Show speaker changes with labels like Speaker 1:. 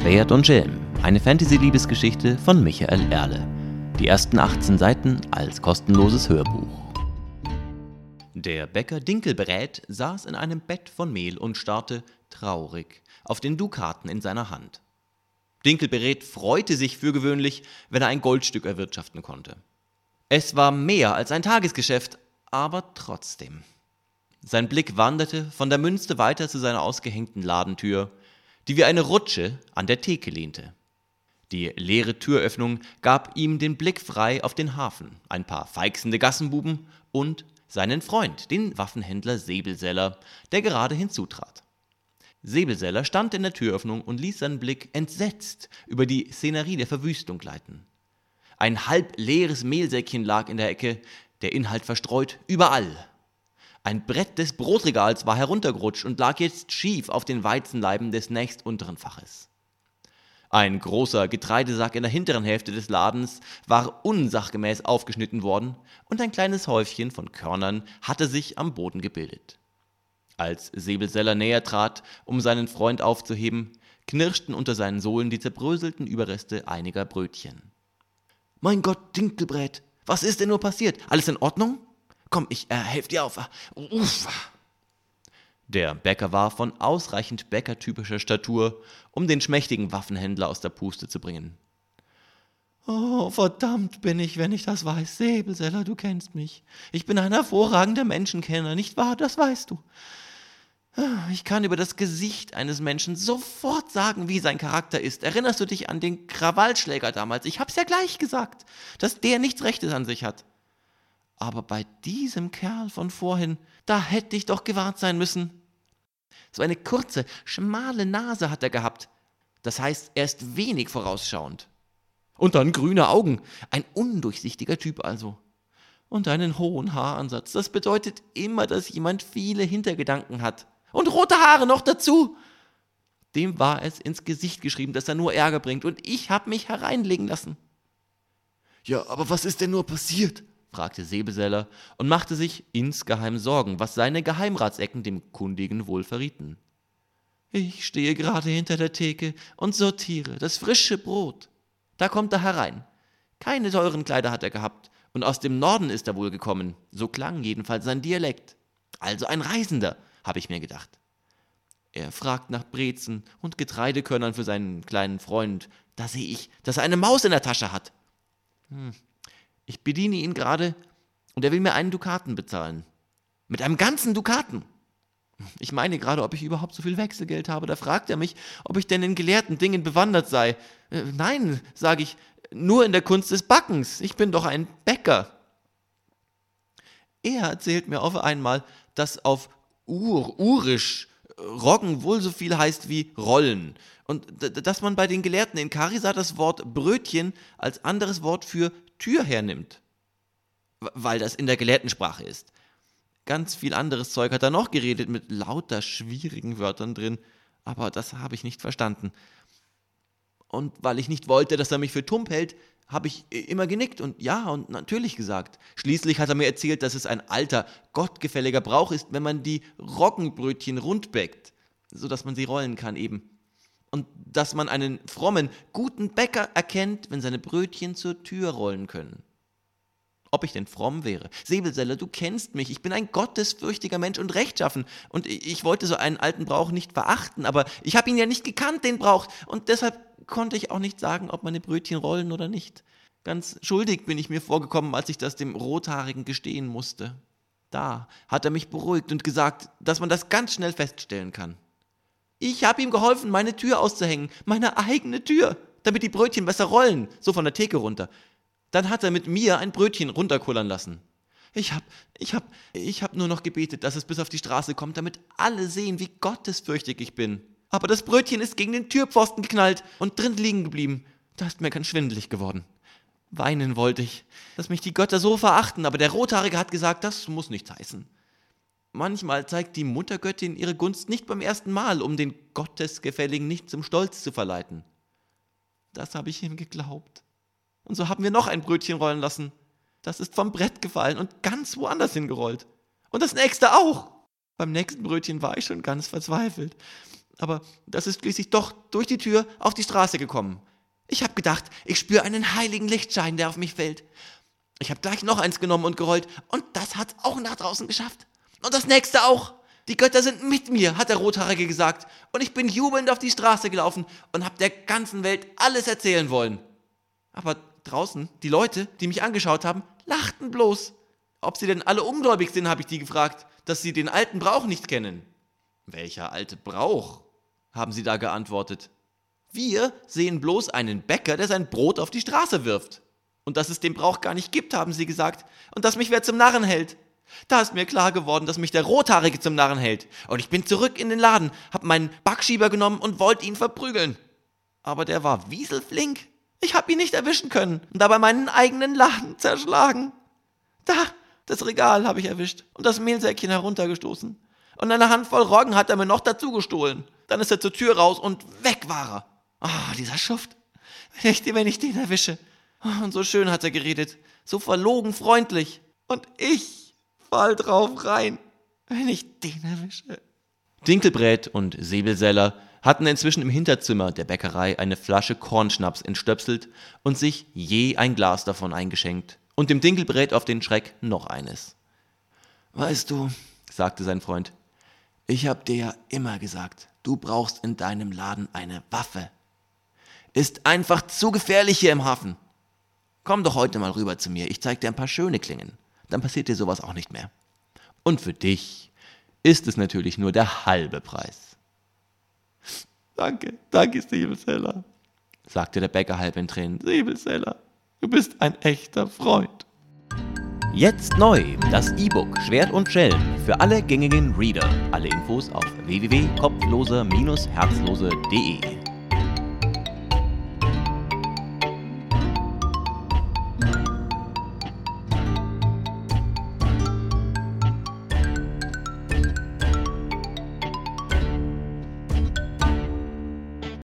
Speaker 1: Schwert und Schelm, eine Fantasy-Liebesgeschichte von Michael Erle. Die ersten 18 Seiten als kostenloses Hörbuch. Der Bäcker Dinkelbrät saß in einem Bett von Mehl und starrte, traurig, auf den Dukaten in seiner Hand. Dinkelbrät freute sich für gewöhnlich, wenn er ein Goldstück erwirtschaften konnte. Es war mehr als ein Tagesgeschäft, aber trotzdem. Sein Blick wanderte von der Münze weiter zu seiner ausgehängten Ladentür, die wie eine Rutsche an der Theke lehnte. Die leere Türöffnung gab ihm den Blick frei auf den Hafen, ein paar feixende Gassenbuben und seinen Freund, den Waffenhändler Säbelseller, der gerade hinzutrat. Säbelseller stand in der Türöffnung und ließ seinen Blick entsetzt über die Szenerie der Verwüstung gleiten. Ein halb leeres Mehlsäckchen lag in der Ecke, der Inhalt verstreut überall. Ein Brett des Brotregals war heruntergerutscht und lag jetzt schief auf den Weizenleiben des nächstunteren Faches. Ein großer Getreidesack in der hinteren Hälfte des Ladens war unsachgemäß aufgeschnitten worden und ein kleines Häufchen von Körnern hatte sich am Boden gebildet. Als Säbelseller näher trat, um seinen Freund aufzuheben, knirschten unter seinen Sohlen die zerbröselten Überreste einiger Brötchen. Mein Gott, Dinkelbrät, was ist denn nur passiert? Alles in Ordnung? Komm, ich äh, helfe dir auf. Uff. Der Bäcker war von ausreichend bäckertypischer Statur, um den schmächtigen Waffenhändler aus der Puste zu bringen. Oh, verdammt bin ich, wenn ich das weiß. Säbelseller, du kennst mich. Ich bin ein hervorragender Menschenkenner, nicht wahr? Das weißt du. Ich kann über das Gesicht eines Menschen sofort sagen, wie sein Charakter ist. Erinnerst du dich an den Krawallschläger damals? Ich hab's ja gleich gesagt, dass der nichts Rechtes an sich hat. Aber bei diesem Kerl von vorhin, da hätte ich doch gewarnt sein müssen. So eine kurze, schmale Nase hat er gehabt. Das heißt, er ist wenig vorausschauend. Und dann grüne Augen. Ein undurchsichtiger Typ also. Und einen hohen Haaransatz. Das bedeutet immer, dass jemand viele Hintergedanken hat. Und rote Haare noch dazu. Dem war es ins Gesicht geschrieben, dass er nur Ärger bringt. Und ich hab mich hereinlegen lassen. Ja, aber was ist denn nur passiert? Fragte Säbeseller und machte sich insgeheim Sorgen, was seine Geheimratsecken dem Kundigen wohl verrieten. Ich stehe gerade hinter der Theke und sortiere das frische Brot. Da kommt er herein. Keine teuren Kleider hat er gehabt, und aus dem Norden ist er wohl gekommen, so klang jedenfalls sein Dialekt. Also ein Reisender, habe ich mir gedacht. Er fragt nach Brezen und Getreidekörnern für seinen kleinen Freund. Da sehe ich, dass er eine Maus in der Tasche hat. Hm, ich bediene ihn gerade und er will mir einen Dukaten bezahlen. Mit einem ganzen Dukaten. Ich meine gerade, ob ich überhaupt so viel Wechselgeld habe. Da fragt er mich, ob ich denn in gelehrten Dingen bewandert sei. Äh, nein, sage ich, nur in der Kunst des Backens. Ich bin doch ein Bäcker. Er erzählt mir auf einmal, dass auf Ur, Urisch Roggen wohl so viel heißt wie Rollen. Und dass man bei den Gelehrten in Karisa das Wort Brötchen als anderes Wort für Tür hernimmt. Weil das in der Gelehrtensprache ist. Ganz viel anderes Zeug hat er noch geredet mit lauter schwierigen Wörtern drin, aber das habe ich nicht verstanden. Und weil ich nicht wollte, dass er mich für tump hält, habe ich immer genickt und ja und natürlich gesagt. Schließlich hat er mir erzählt, dass es ein alter, gottgefälliger Brauch ist, wenn man die Roggenbrötchen rundbäckt, sodass man sie rollen kann eben und dass man einen frommen, guten Bäcker erkennt, wenn seine Brötchen zur Tür rollen können. Ob ich denn fromm wäre? Säbelseller, du kennst mich. Ich bin ein gottesfürchtiger Mensch und rechtschaffen. Und ich wollte so einen alten Brauch nicht verachten, aber ich habe ihn ja nicht gekannt, den Brauch. Und deshalb konnte ich auch nicht sagen, ob meine Brötchen rollen oder nicht. Ganz schuldig bin ich mir vorgekommen, als ich das dem Rothaarigen gestehen musste. Da hat er mich beruhigt und gesagt, dass man das ganz schnell feststellen kann. Ich habe ihm geholfen, meine Tür auszuhängen, meine eigene Tür, damit die Brötchen besser rollen, so von der Theke runter. Dann hat er mit mir ein Brötchen runterkullern lassen. Ich hab, ich hab, ich hab nur noch gebetet, dass es bis auf die Straße kommt, damit alle sehen, wie gottesfürchtig ich bin. Aber das Brötchen ist gegen den Türpfosten geknallt und drin liegen geblieben. Da ist mir ganz schwindelig geworden. Weinen wollte ich, dass mich die Götter so verachten, aber der Rothaarige hat gesagt, das muss nichts heißen. Manchmal zeigt die Muttergöttin ihre Gunst nicht beim ersten Mal, um den Gottesgefälligen nicht zum Stolz zu verleiten. Das habe ich ihm geglaubt. Und so haben wir noch ein Brötchen rollen lassen. Das ist vom Brett gefallen und ganz woanders hingerollt. Und das nächste auch. Beim nächsten Brötchen war ich schon ganz verzweifelt. aber das ist schließlich doch durch die Tür auf die Straße gekommen. Ich habe gedacht, ich spüre einen heiligen Lichtschein, der auf mich fällt. Ich habe gleich noch eins genommen und gerollt und das hat's auch nach draußen geschafft. Und das nächste auch. Die Götter sind mit mir, hat der Rothaarige gesagt. Und ich bin jubelnd auf die Straße gelaufen und habe der ganzen Welt alles erzählen wollen. Aber draußen, die Leute, die mich angeschaut haben, lachten bloß. Ob sie denn alle ungläubig sind, habe ich die gefragt, dass sie den alten Brauch nicht kennen. Welcher alte Brauch? haben sie da geantwortet. Wir sehen bloß einen Bäcker, der sein Brot auf die Straße wirft. Und dass es den Brauch gar nicht gibt, haben sie gesagt. Und dass mich wer zum Narren hält. Da ist mir klar geworden, dass mich der Rothaarige zum Narren hält. Und ich bin zurück in den Laden, hab meinen Backschieber genommen und wollte ihn verprügeln. Aber der war wieselflink. Ich hab ihn nicht erwischen können und dabei meinen eigenen Laden zerschlagen. Da, das Regal habe ich erwischt und das Mehlsäckchen heruntergestoßen. Und eine Handvoll Roggen hat er mir noch dazu gestohlen. Dann ist er zur Tür raus und weg war er. Ah, oh, dieser Schuft. Wenn ich, wenn ich den erwische. Und so schön hat er geredet. So verlogen freundlich. Und ich fall drauf rein, wenn ich den erwische. Dinkelbrät und Säbelseller hatten inzwischen im Hinterzimmer der Bäckerei eine Flasche Kornschnaps entstöpselt und sich je ein Glas davon eingeschenkt und dem Dinkelbrät auf den Schreck noch eines. Weißt du, sagte sein Freund, ich hab dir ja immer gesagt, du brauchst in deinem Laden eine Waffe. Ist einfach zu gefährlich hier im Hafen. Komm doch heute mal rüber zu mir, ich zeig dir ein paar schöne Klingen. Dann passiert dir sowas auch nicht mehr. Und für dich ist es natürlich nur der halbe Preis. Danke, danke, Säbelseller, sagte der Bäcker halb in Tränen. Säbelseller, du bist ein echter Freund. Jetzt neu das E-Book Schwert und Schelm für alle gängigen Reader. Alle Infos auf www.kopflose-herzlose.de.